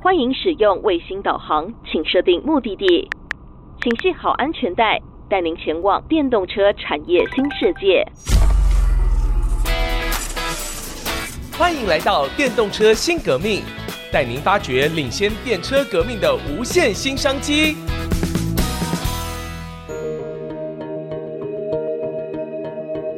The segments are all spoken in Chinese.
欢迎使用卫星导航，请设定目的地，请系好安全带，带您前往电动车产业新世界。欢迎来到电动车新革命，带您发掘领先电车革命的无限新商机。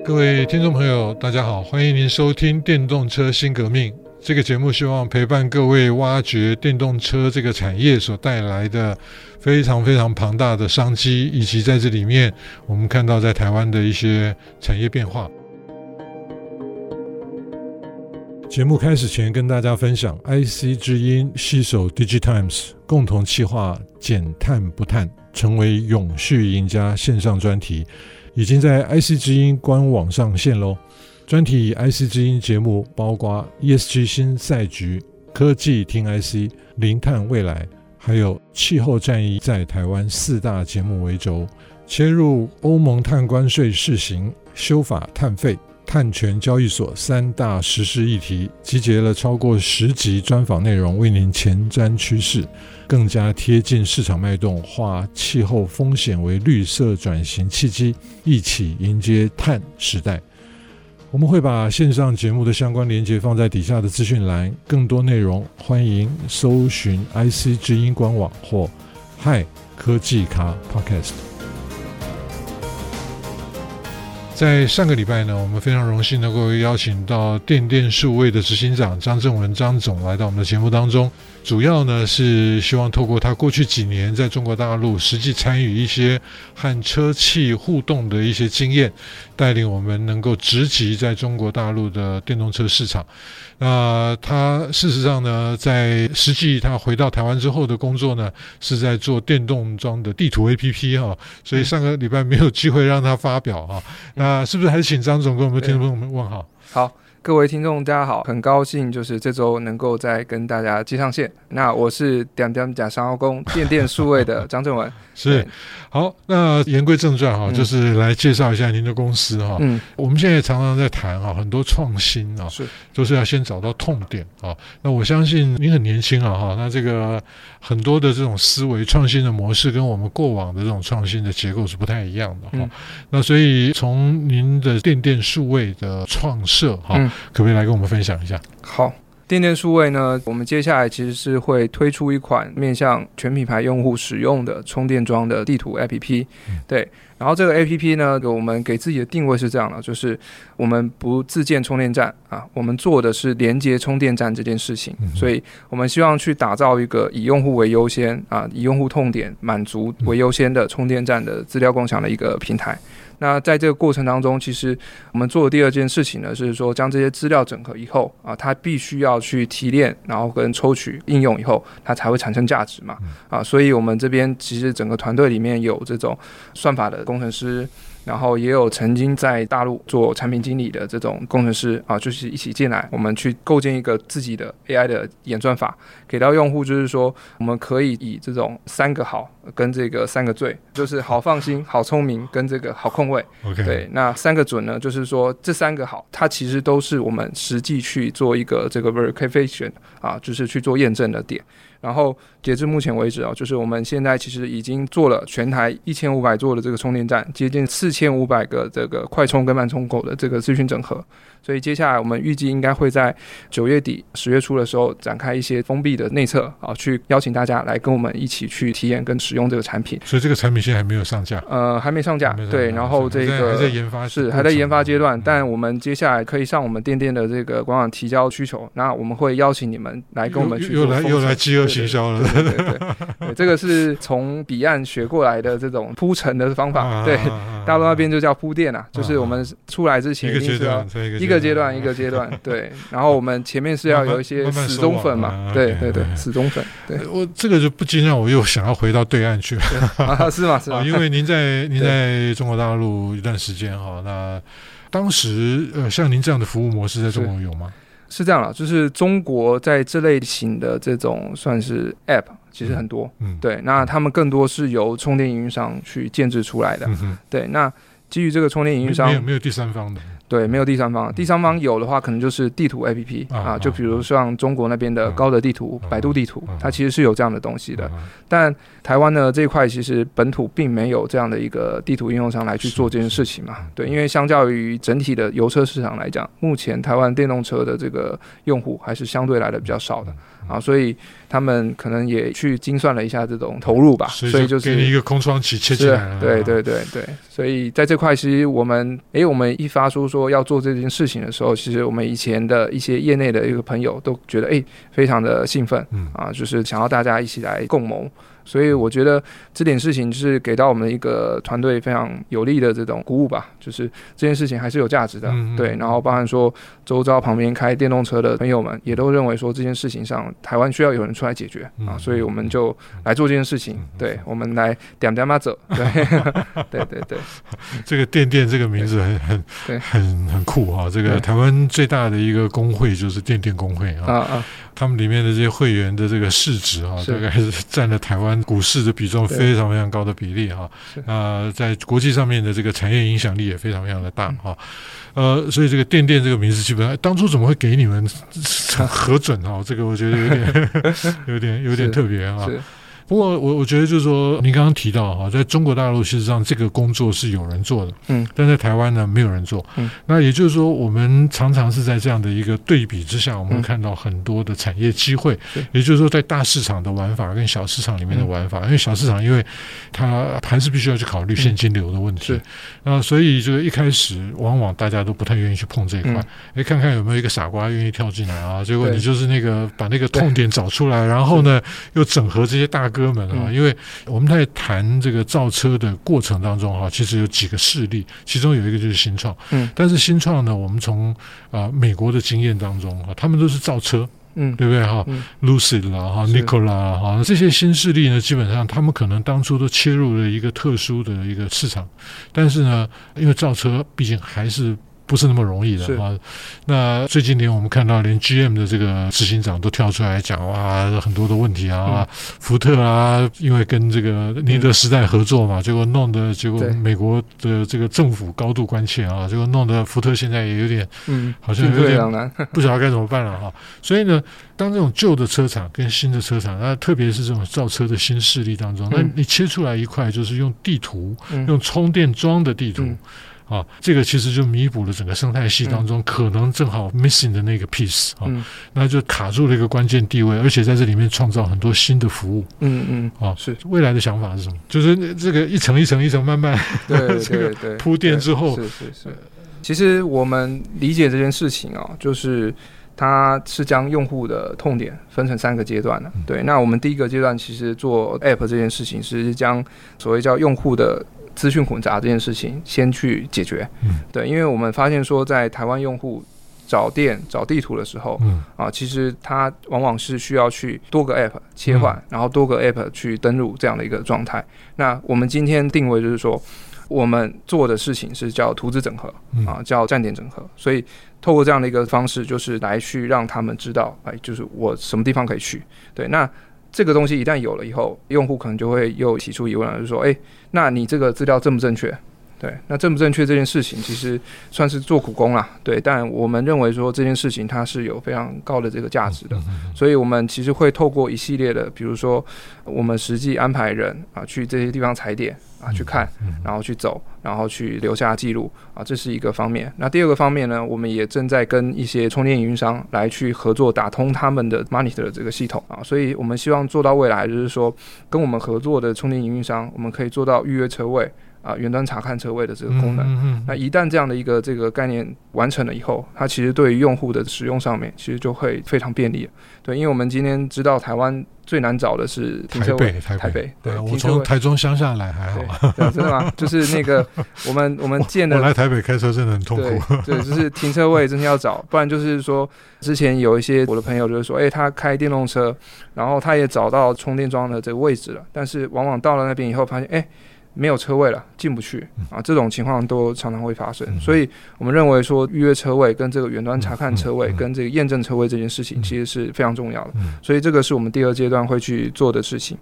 各位听众朋友，大家好，欢迎您收听《电动车新革命》这个节目，希望陪伴各位挖掘电动车这个产业所带来的非常非常庞大的商机，以及在这里面我们看到在台湾的一些产业变化。节目开始前，跟大家分享，IC 之音携手 DigiTimes 共同企划“减碳不碳，成为永续赢家”线上专题。已经在 IC 之音官网上线喽！专题以 IC 之音节目包括 ESG 新赛局、科技听 IC、零碳未来，还有气候战役在台湾四大节目为轴，切入欧盟碳关税试行、修法碳费、碳权交易所三大实施议题，集结了超过十集专访内容，为您前瞻趋势。更加贴近市场脉动，化气候风险为绿色转型契机，一起迎接碳时代。我们会把线上节目的相关连接放在底下的资讯栏，更多内容欢迎搜寻 IC 之音官网或嗨科技卡 Podcast。在上个礼拜呢，我们非常荣幸能够邀请到电电数位的执行长张正文张总来到我们的节目当中，主要呢是希望透过他过去几年在中国大陆实际参与一些和车企互动的一些经验，带领我们能够直击在中国大陆的电动车市场。那他事实上呢，在实际他回到台湾之后的工作呢，是在做电动装的地图 APP 哈，所以上个礼拜没有机会让他发表哈。那是不是还是请张总跟我们听众朋友们问好？好。各位听众，大家好，很高兴就是这周能够再跟大家接上线。那我是点点假商工电电数位的张正文。是，好，那言归正传哈，嗯、就是来介绍一下您的公司哈。嗯，我们现在常常在谈哈，很多创新啊，是，都是要先找到痛点啊。那我相信您很年轻啊哈，那这个很多的这种思维创新的模式，跟我们过往的这种创新的结构是不太一样的哈。嗯、那所以从您的电电数位的创设哈。嗯可不可以来跟我们分享一下？好，电电数位呢，我们接下来其实是会推出一款面向全品牌用户使用的充电桩的地图 APP。嗯、对，然后这个 APP 呢，我们给自己的定位是这样的，就是我们不自建充电站啊，我们做的是连接充电站这件事情。嗯、所以我们希望去打造一个以用户为优先啊，以用户痛点满足为优先的充电站的资料共享的一个平台。那在这个过程当中，其实我们做的第二件事情呢，是说将这些资料整合以后啊，它必须要去提炼，然后跟抽取应用以后，它才会产生价值嘛。啊，所以我们这边其实整个团队里面有这种算法的工程师。然后也有曾经在大陆做产品经理的这种工程师啊，就是一起进来，我们去构建一个自己的 AI 的演算法，给到用户，就是说我们可以以这种三个好跟这个三个最，就是好放心、好聪明跟这个好控位。OK，对，那三个准呢，就是说这三个好，它其实都是我们实际去做一个这个 verification 啊，就是去做验证的点。然后截至目前为止啊，就是我们现在其实已经做了全台一千五百座的这个充电站，接近四千五百个这个快充跟慢充口的这个资讯整合。所以接下来我们预计应该会在九月底十月初的时候展开一些封闭的内测啊，去邀请大家来跟我们一起去体验跟使用这个产品。所以这个产品现在还没有上架？呃，还没上架。对，然后这个还在研发，是还在研发阶段。但我们接下来可以上我们店店的这个官网提交需求，那我们会邀请你们来跟我们去又来又来饥饿行销了。对对对，对，这个是从彼岸学过来的这种铺陈的方法。对，大陆那边就叫铺垫啊，就是我们出来之前一个阶段一个阶段一个阶段，对，然后我们前面是要有一些死忠粉嘛，对对对，死忠粉。对，我这个就不禁让我又想要回到对岸去了，是吗？是吗？因为您在 您在中国大陆一段时间哈，那当时呃，像您这样的服务模式在中国有吗？是这样了，就是中国在这类型的这种算是 App，其实很多，嗯，对，那他们更多是由充电营运商去建制出来的，嗯、对，那基于这个充电营运商没有没有第三方的。对，没有第三方。第三方有的话，可能就是地图 APP 啊，啊，就比如像中国那边的高德地图、啊、百度地图，啊、它其实是有这样的东西的。啊、但台湾呢这一块，其实本土并没有这样的一个地图应用商来去做这件事情嘛。对，因为相较于整体的油车市场来讲，目前台湾电动车的这个用户还是相对来的比较少的。啊，所以他们可能也去精算了一下这种投入吧，所以就是给你一个空窗期切进来了。对对对对，所以在这块，其实我们诶，我们一发出说要做这件事情的时候，其实我们以前的一些业内的一个朋友都觉得诶，非常的兴奋，嗯啊，就是想要大家一起来共谋。所以我觉得这点事情是给到我们一个团队非常有力的这种鼓舞吧，就是这件事情还是有价值的，嗯嗯对。然后包含说周遭旁边开电动车的朋友们也都认为说这件事情上台湾需要有人出来解决啊，所以我们就来做这件事情。对，我们来点点嘛走，对，对对对。这个电电这个名字很很对很很酷啊！这个台湾最大的一个工会就是电电工会啊啊。他们里面的这些会员的这个市值啊，大概是占了台湾股市的比重非常非常高的比例哈。那在国际上面的这个产业影响力也非常非常的大哈。呃，所以这个电电这个名字基本上当初怎么会给你们核准哈？这个我觉得有点 有点有点特别啊。不过我我觉得就是说，您刚刚提到哈，在中国大陆事实上这个工作是有人做的，嗯，但在台湾呢没有人做，嗯，那也就是说，我们常常是在这样的一个对比之下，我们会看到很多的产业机会，嗯，也就是说，在大市场的玩法跟小市场里面的玩法，因为小市场因为它还是必须要去考虑现金流的问题，啊，所以这个一开始往往大家都不太愿意去碰这一块，哎，看看有没有一个傻瓜愿意跳进来啊，结果你就是那个把那个痛点找出来，然后呢又整合这些大哥。哥们啊，因为我们在谈这个造车的过程当中哈，其实有几个势力，其中有一个就是新创。嗯，但是新创呢，我们从啊美国的经验当中啊，他们都是造车，嗯，对不对哈？Lucid 啦哈，Nikola 哈，这些新势力呢，基本上他们可能当初都切入了一个特殊的一个市场，但是呢，因为造车毕竟还是。不是那么容易的啊！那最近连我们看到，连 GM 的这个执行长都跳出来讲哇，很多的问题啊，福特啊，因为跟这个宁德时代合作嘛，结果弄得结果美国的这个政府高度关切啊，结果弄得福特现在也有点，嗯，好像有点 不晓得该怎么办了哈。所以呢，当这种旧的车厂跟新的车厂，那特别是这种造车的新势力当中，那你切出来一块，就是用地图，用充电桩的地图。啊，这个其实就弥补了整个生态系当中可能正好 missing 的那个 piece 啊，那就卡住了一个关键地位，而且在这里面创造很多新的服务。嗯嗯，啊，是未来的想法是什么？就是这个一层一层一层慢慢 对对对铺垫之后，是是是。其实我们理解这件事情啊，就是它是将用户的痛点分成三个阶段的。对，那我们第一个阶段其实做 app 这件事情是将所谓叫用户的。资讯混杂这件事情先去解决，嗯，对，因为我们发现说，在台湾用户找店找地图的时候，嗯啊，其实它往往是需要去多个 app 切换，嗯、然后多个 app 去登录这样的一个状态。那我们今天定位就是说，我们做的事情是叫图纸整合，啊，叫站点整合。所以透过这样的一个方式，就是来去让他们知道，哎，就是我什么地方可以去。对，那。这个东西一旦有了以后，用户可能就会又提出疑问了，就是说，哎，那你这个资料正不正确？对，那正不正确这件事情，其实算是做苦工啦。对，但我们认为说这件事情它是有非常高的这个价值的，所以我们其实会透过一系列的，比如说我们实际安排人啊去这些地方踩点啊去看，然后去走，然后去留下记录啊，这是一个方面。那第二个方面呢，我们也正在跟一些充电营运商来去合作，打通他们的 monitor 的这个系统啊，所以我们希望做到未来就是说，跟我们合作的充电营运商，我们可以做到预约车位。啊，云端查看车位的这个功能，嗯嗯、那一旦这样的一个这个概念完成了以后，它其实对于用户的使用上面，其实就会非常便利。对，因为我们今天知道台湾最难找的是停车位，台北，台北，对，我从台中乡下来还好，对，真的吗？就是那个我们我们建的，我来台北开车真的很痛苦，对，对，就是停车位真的要找，不然就是说之前有一些我的朋友就是说，哎，他开电动车，然后他也找到充电桩的这个位置了，但是往往到了那边以后发现，哎。没有车位了，进不去啊！这种情况都常常会发生，所以我们认为说预约车位跟这个远端查看车位跟这个验证车位这件事情其实是非常重要的，所以这个是我们第二阶段会去做的事情。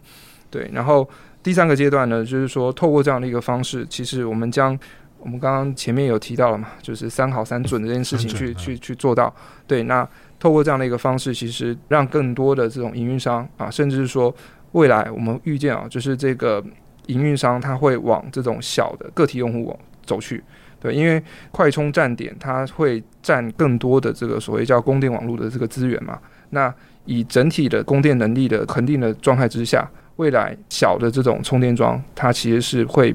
对，然后第三个阶段呢，就是说透过这样的一个方式，其实我们将我们刚刚前面有提到了嘛，就是三好三准这件事情去去去做到。对，那透过这样的一个方式，其实让更多的这种营运商啊，甚至是说未来我们预见啊，就是这个营运商他会往这种小的个体用户走去。对，因为快充站点它会占更多的这个所谓叫供电网络的这个资源嘛。那以整体的供电能力的恒定的状态之下，未来小的这种充电桩，它其实是会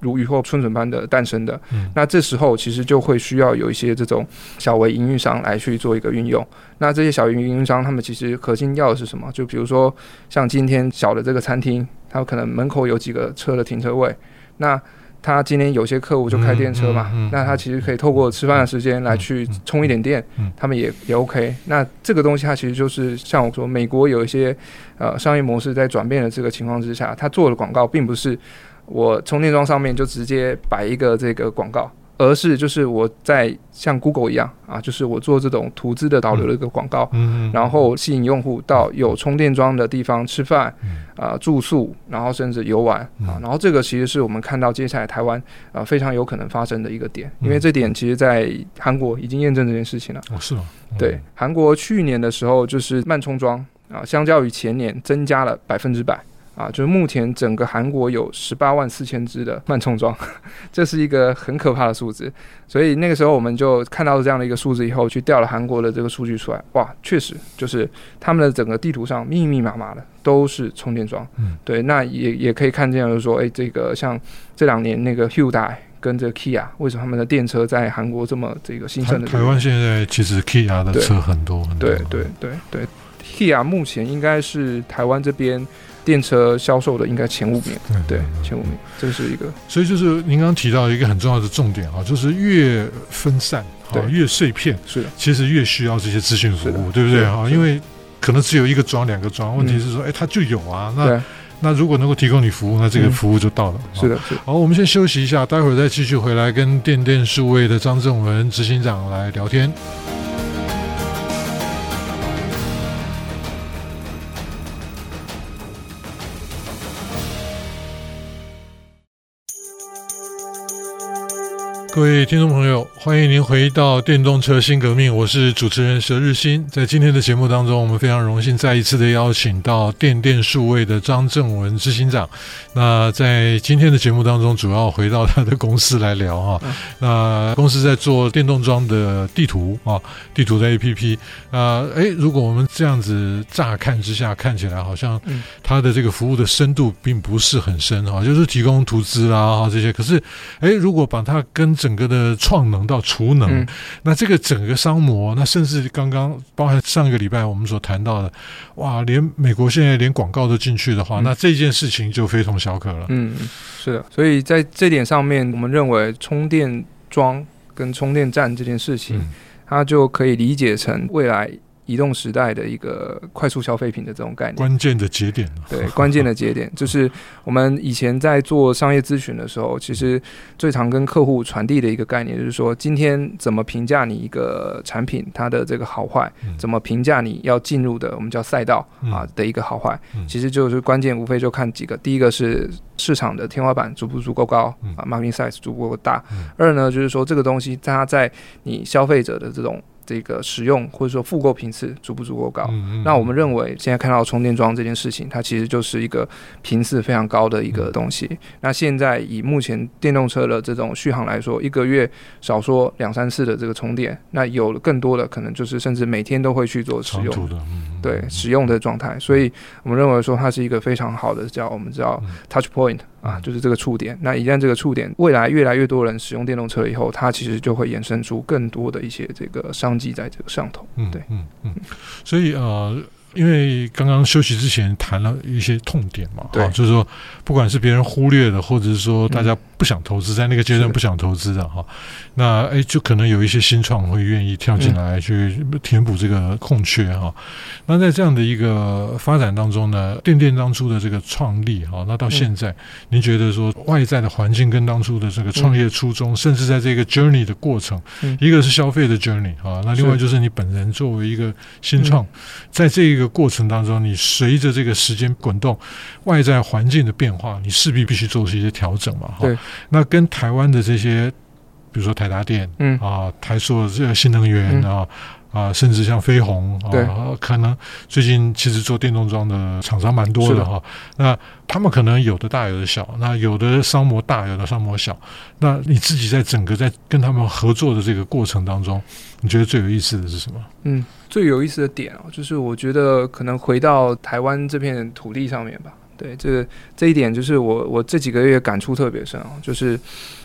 如雨后春笋般的诞生的。嗯。那这时候其实就会需要有一些这种小微营运商来去做一个运用。那这些小微营运商，他们其实核心要的是什么？就比如说像今天小的这个餐厅，它可能门口有几个车的停车位，那。他今天有些客户就开电车嘛，嗯嗯嗯、那他其实可以透过吃饭的时间来去充一点电，他们也也 OK。那这个东西它其实就是像我说，美国有一些呃商业模式在转变的这个情况之下，他做的广告并不是我充电桩上面就直接摆一个这个广告。而是就是我在像 Google 一样啊，就是我做这种图资的导流的一个广告，嗯，然后吸引用户到有充电桩的地方吃饭，啊住宿，然后甚至游玩啊，然后这个其实是我们看到接下来台湾啊非常有可能发生的一个点，因为这点其实在韩国已经验证这件事情了。哦，是吗？对，韩国去年的时候就是慢充桩啊，相较于前年增加了百分之百。啊，就是目前整个韩国有十八万四千只的 慢充桩，这是一个很可怕的数字。所以那个时候我们就看到了这样的一个数字以后，去调了韩国的这个数据出来，哇，确实就是他们的整个地图上密密麻麻的都是充电桩。嗯，对，那也也可以看见，就是说，哎，这个像这两年那个 Hyundai 跟这个 Kia，为什么他们的电车在韩国这么这个兴盛的？台湾现在其实 Kia 的车很多很多。对对对对，Kia 目前应该是台湾这边。电车销售的应该前五名，对，前五名，这是一个。所以就是您刚刚提到一个很重要的重点啊，就是越分散，对，越碎片，是的，其实越需要这些资讯服务，对不对啊？因为可能只有一个桩、两个桩，问题是说，哎，它就有啊。那那如果能够提供你服务，那这个服务就到了。是的，是。好，我们先休息一下，待会儿再继续回来跟电电数位的张正文执行长来聊天。各位听众朋友，欢迎您回到电动车新革命，我是主持人佘日新。在今天的节目当中，我们非常荣幸再一次的邀请到电电数位的张正文执行长。那在今天的节目当中，主要回到他的公司来聊哈。那公司在做电动桩的地图啊，地图的 APP。啊，诶，如果我们这样子乍看之下，看起来好像它的这个服务的深度并不是很深哈，就是提供图资啦这些。可是，诶，如果把它跟整个的创能到储能，嗯、那这个整个商模，那甚至刚刚包含上个礼拜我们所谈到的，哇，连美国现在连广告都进去的话，嗯、那这件事情就非同小可了。嗯，是的，所以在这点上面，我们认为充电桩跟充电站这件事情，嗯、它就可以理解成未来。移动时代的一个快速消费品的这种概念，关键的节点。对，关键的节点。就是我们以前在做商业咨询的时候，其实最常跟客户传递的一个概念，就是说今天怎么评价你一个产品它的这个好坏，怎么评价你要进入的我们叫赛道啊的一个好坏，其实就是关键，无非就看几个，第一个是市场的天花板足不足够高啊，market size 足不够大，二呢就是说这个东西它在你消费者的这种。这个使用或者说复购频次足不足够高？嗯嗯，那我们认为现在看到充电桩这件事情，它其实就是一个频次非常高的一个东西。嗯、那现在以目前电动车的这种续航来说，一个月少说两三次的这个充电，那有了更多的可能就是甚至每天都会去做使用，对使用的状态。所以我们认为说它是一个非常好的叫我们叫 touch point。啊，就是这个触点。那一旦这个触点未来越来越多人使用电动车以后，它其实就会衍生出更多的一些这个商机在这个上头。嗯对，嗯嗯嗯。所以呃，因为刚刚休息之前谈了一些痛点嘛，对，就是说不管是别人忽略的，或者是说大家。不想投资，在那个阶段不想投资的哈，那哎，就可能有一些新创会愿意跳进来去填补这个空缺哈。那在这样的一个发展当中呢，电电当初的这个创立哈，那到现在，您觉得说外在的环境跟当初的这个创业初衷，甚至在这个 journey 的过程，一个是消费的 journey 啊，那另外就是你本人作为一个新创，在这一个过程当中，你随着这个时间滚动，外在环境的变化，你势必必须做出一些调整嘛哈。那跟台湾的这些比如说台达电，嗯啊，台塑这个新能源啊。啊，甚至像飞鸿啊，可能最近其实做电动装的厂商蛮多的哈。那他们可能有的大，有的小，那有的商模大，有的商模小。那你自己在整个在跟他们合作的这个过程当中，你觉得最有意思的是什么？嗯，最有意思的点啊，就是我觉得可能回到台湾这片土地上面吧。对，这个这一点就是我我这几个月感触特别深啊，就是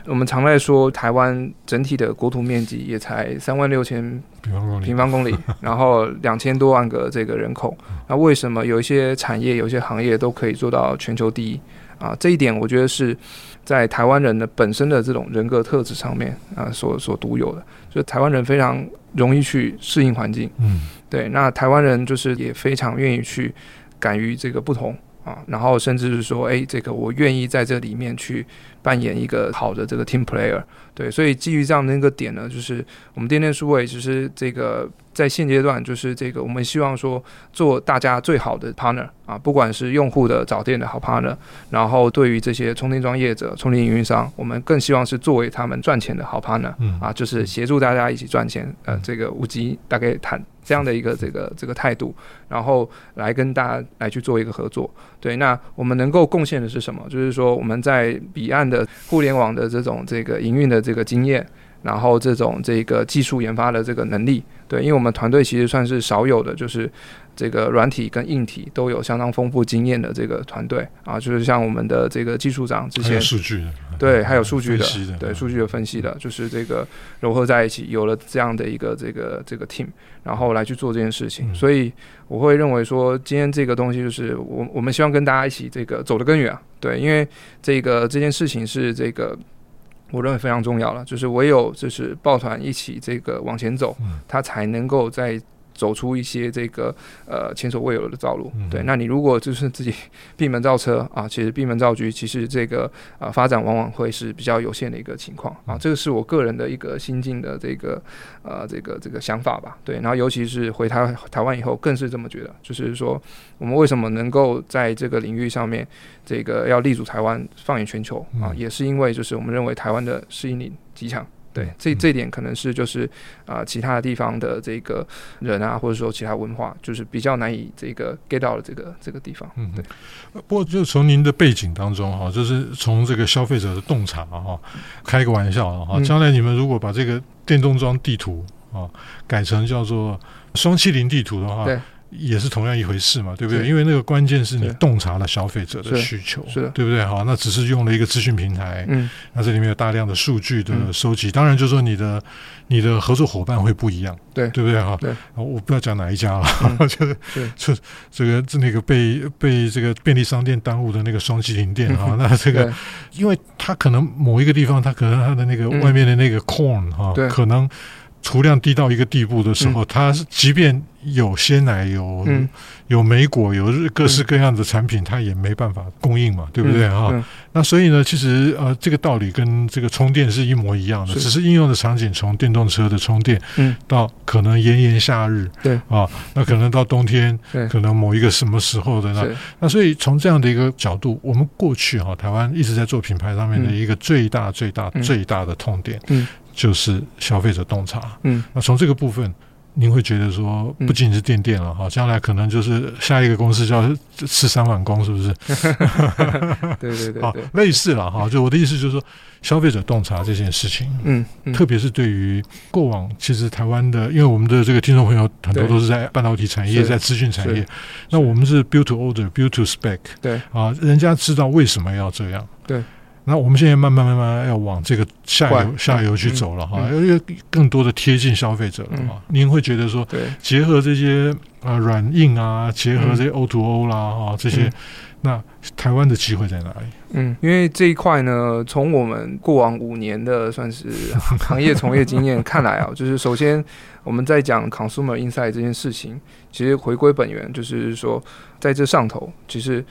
我们常在说台湾整体的国土面积也才三万六千平方公里，平方公里，然后两千多万个这个人口，那为什么有一些产业、有一些行业都可以做到全球第一啊？这一点我觉得是在台湾人的本身的这种人格特质上面啊所所独有的，就是台湾人非常容易去适应环境，嗯，对，那台湾人就是也非常愿意去敢于这个不同。啊，然后甚至是说，哎，这个我愿意在这里面去扮演一个好的这个 team player，对，所以基于这样的一个点呢，就是我们电电数位其实这个在现阶段就是这个我们希望说做大家最好的 partner 啊，不管是用户的找店的好 partner，然后对于这些充电桩业者、充电营运商，我们更希望是作为他们赚钱的好 partner，啊，就是协助大家一起赚钱，呃，这个无极大概谈。这样的一个这个这个态度，然后来跟大家来去做一个合作。对，那我们能够贡献的是什么？就是说我们在彼岸的互联网的这种这个营运的这个经验，然后这种这个技术研发的这个能力。对，因为我们团队其实算是少有的，就是。这个软体跟硬体都有相当丰富经验的这个团队啊，就是像我们的这个技术长之前数据的对，还有数据的，的对数据的分析的，就是这个融合在一起，有了这样的一个这个这个 team，然后来去做这件事情。所以我会认为说，今天这个东西就是我我们希望跟大家一起这个走得更远啊，对，因为这个这件事情是这个我认为非常重要了，就是唯有就是抱团一起这个往前走，它才能够在。走出一些这个呃前所未有的道路，嗯、对。那你如果就是自己闭门造车啊，其实闭门造车，其实这个啊、呃、发展往往会是比较有限的一个情况啊。这个是我个人的一个心境的这个呃这个这个想法吧，对。然后尤其是回台台湾以后，更是这么觉得，就是说我们为什么能够在这个领域上面这个要立足台湾，放眼全球啊，也是因为就是我们认为台湾的适应力极强。对，这这点可能是就是啊、呃，其他的地方的这个人啊，或者说其他文化，就是比较难以这个 get 到的这个这个地方。嗯，对。不过就从您的背景当中哈，就是从这个消费者的洞察哈，开个玩笑啊哈，将来你们如果把这个电动装地图啊改成叫做双七零地图的话，对。也是同样一回事嘛，对不对？因为那个关键是你洞察了消费者的需求，是。的，对不对？好，那只是用了一个资讯平台，嗯，那这里面有大量的数据的收集，当然就是说你的你的合作伙伴会不一样，对，对不对？哈，对，我不要讲哪一家了，就是就这个这那个被被这个便利商店耽误的那个双麒麟店哈，那这个，因为它可能某一个地方，它可能它的那个外面的那个 corn 哈，可能。储量低到一个地步的时候，它即便有鲜奶、有有莓果、有各式各样的产品，它也没办法供应嘛，对不对？啊？那所以呢，其实呃，这个道理跟这个充电是一模一样的，只是应用的场景从电动车的充电，嗯。到可能炎炎夏日，对啊，那可能到冬天，可能某一个什么时候的那那，所以从这样的一个角度，我们过去哈，台湾一直在做品牌上面的一个最大、最大、最大的痛点，嗯。就是消费者洞察，嗯，那从这个部分，您会觉得说，不仅仅是电电了哈，将来可能就是下一个公司叫吃三碗公，是不是？对 对对，好，类似了哈。就我的意思就是说，消费者洞察这件事情，嗯，特别是对于过往，其实台湾的，因为我们的这个听众朋友很多都是在半导体产业，在资讯产业，那我们是 build to order，build to spec，对啊，人家知道为什么要这样，对。那我们现在慢慢慢慢要往这个下游下游去走了哈，因为更多的贴近消费者了哈。您会觉得说，结合这些啊软硬啊，结合这些 O to O 啦哈，这些，那台湾的机会在哪里？嗯，因为这一块呢，从我们过往五年的算是 行业从业经验看来啊，就是首先我们在讲 consumer insight 这件事情，其实回归本源，就是说在这上头，其实。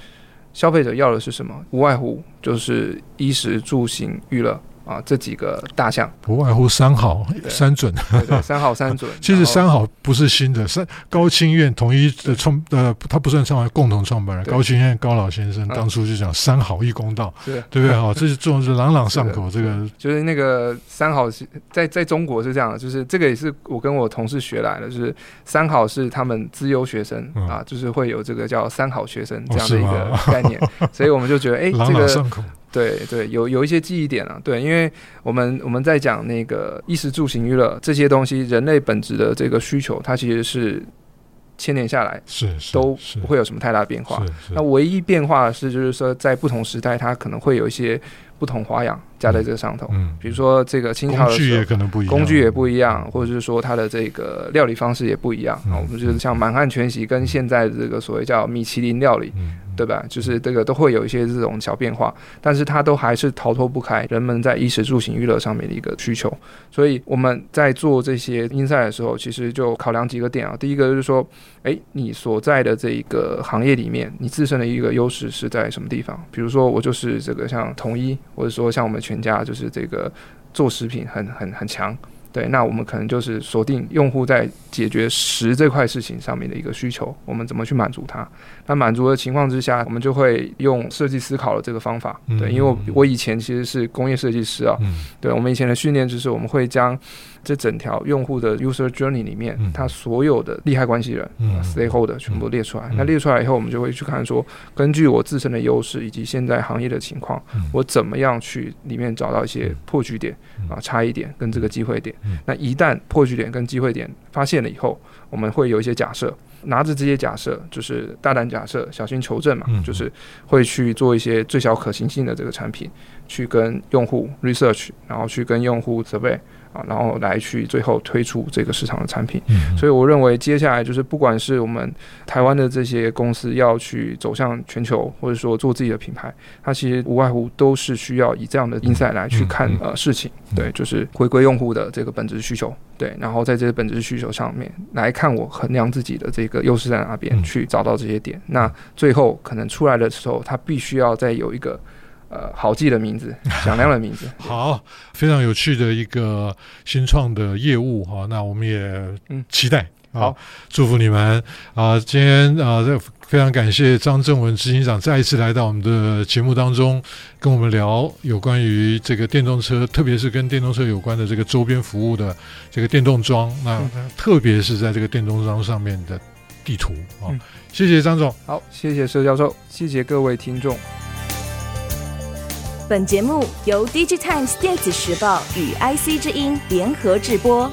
消费者要的是什么？无外乎就是衣食住行娱乐啊，这几个大项不外乎三好 三准，对对，三好三准。其实三好不是新的，三高清院统一的创呃，他不算创办共同创办人，高清院高老先生当初就讲三好一公道，对对不对？好，这是这种是朗朗上口。这个就是那个三好是在在中国是这样的，就是这个也是我跟我同事学来的，就是三好是他们资优学生啊，就是会有这个叫三好学生这样的一个概念，所以我们就觉得哎，这个。对对，有有一些记忆点啊，对，因为我们我们在讲那个衣食住行娱乐这些东西，人类本质的这个需求，它其实是千年下来是都不会有什么太大变化。那唯一变化的是，就是说在不同时代，它可能会有一些不同花样加在这个上头。嗯，比如说这个清朝的工具也可能不一样，工具也不一样，或者是说它的这个料理方式也不一样。啊，我们就是像满汉全席跟现在的这个所谓叫米其林料理。对吧？就是这个都会有一些这种小变化，但是它都还是逃脱不开人们在衣食住行娱乐上面的一个需求。所以我们在做这些 insight 的时候，其实就考量几个点啊。第一个就是说，诶，你所在的这一个行业里面，你自身的一个优势是在什么地方？比如说，我就是这个像统一，或者说像我们全家，就是这个做食品很很很强。对，那我们可能就是锁定用户在解决食这块事情上面的一个需求，我们怎么去满足它？那满足的情况之下，我们就会用设计思考的这个方法。对，因为我我以前其实是工业设计师啊。对，我们以前的训练就是我们会将。这整条用户的 user journey 里面，它所有的利害关系人、嗯、stakeholder 全部列出来。嗯、那列出来以后，我们就会去看说，根据我自身的优势以及现在行业的情况，嗯、我怎么样去里面找到一些破局点、嗯、啊、差异点跟这个机会点。嗯、那一旦破局点跟机会点发现了以后，我们会有一些假设，拿着这些假设，就是大胆假设，小心求证嘛，嗯、就是会去做一些最小可行性的这个产品，去跟用户 research，然后去跟用户 survey。啊，然后来去最后推出这个市场的产品，嗯、所以我认为接下来就是不管是我们台湾的这些公司要去走向全球，或者说做自己的品牌，它其实无外乎都是需要以这样的 insight 来去看、嗯、呃事情，对，就是回归用户的这个本质需求，对，然后在这些本质需求上面来看我衡量自己的这个优势在哪边，嗯、去找到这些点，那最后可能出来的时候，它必须要再有一个。呃，好记的名字，响亮的名字。好，非常有趣的一个新创的业务哈，那我们也期待。嗯、好，祝福你们啊！今天啊，这非常感谢张正文执行长再一次来到我们的节目当中，跟我们聊有关于这个电动车，特别是跟电动车有关的这个周边服务的这个电动桩。那、嗯、特别是在这个电动桩上面的地图啊，嗯、谢谢张总。好，谢谢佘教授，谢谢各位听众。本节目由 DigiTimes 电子时报与 IC 之音联合制播。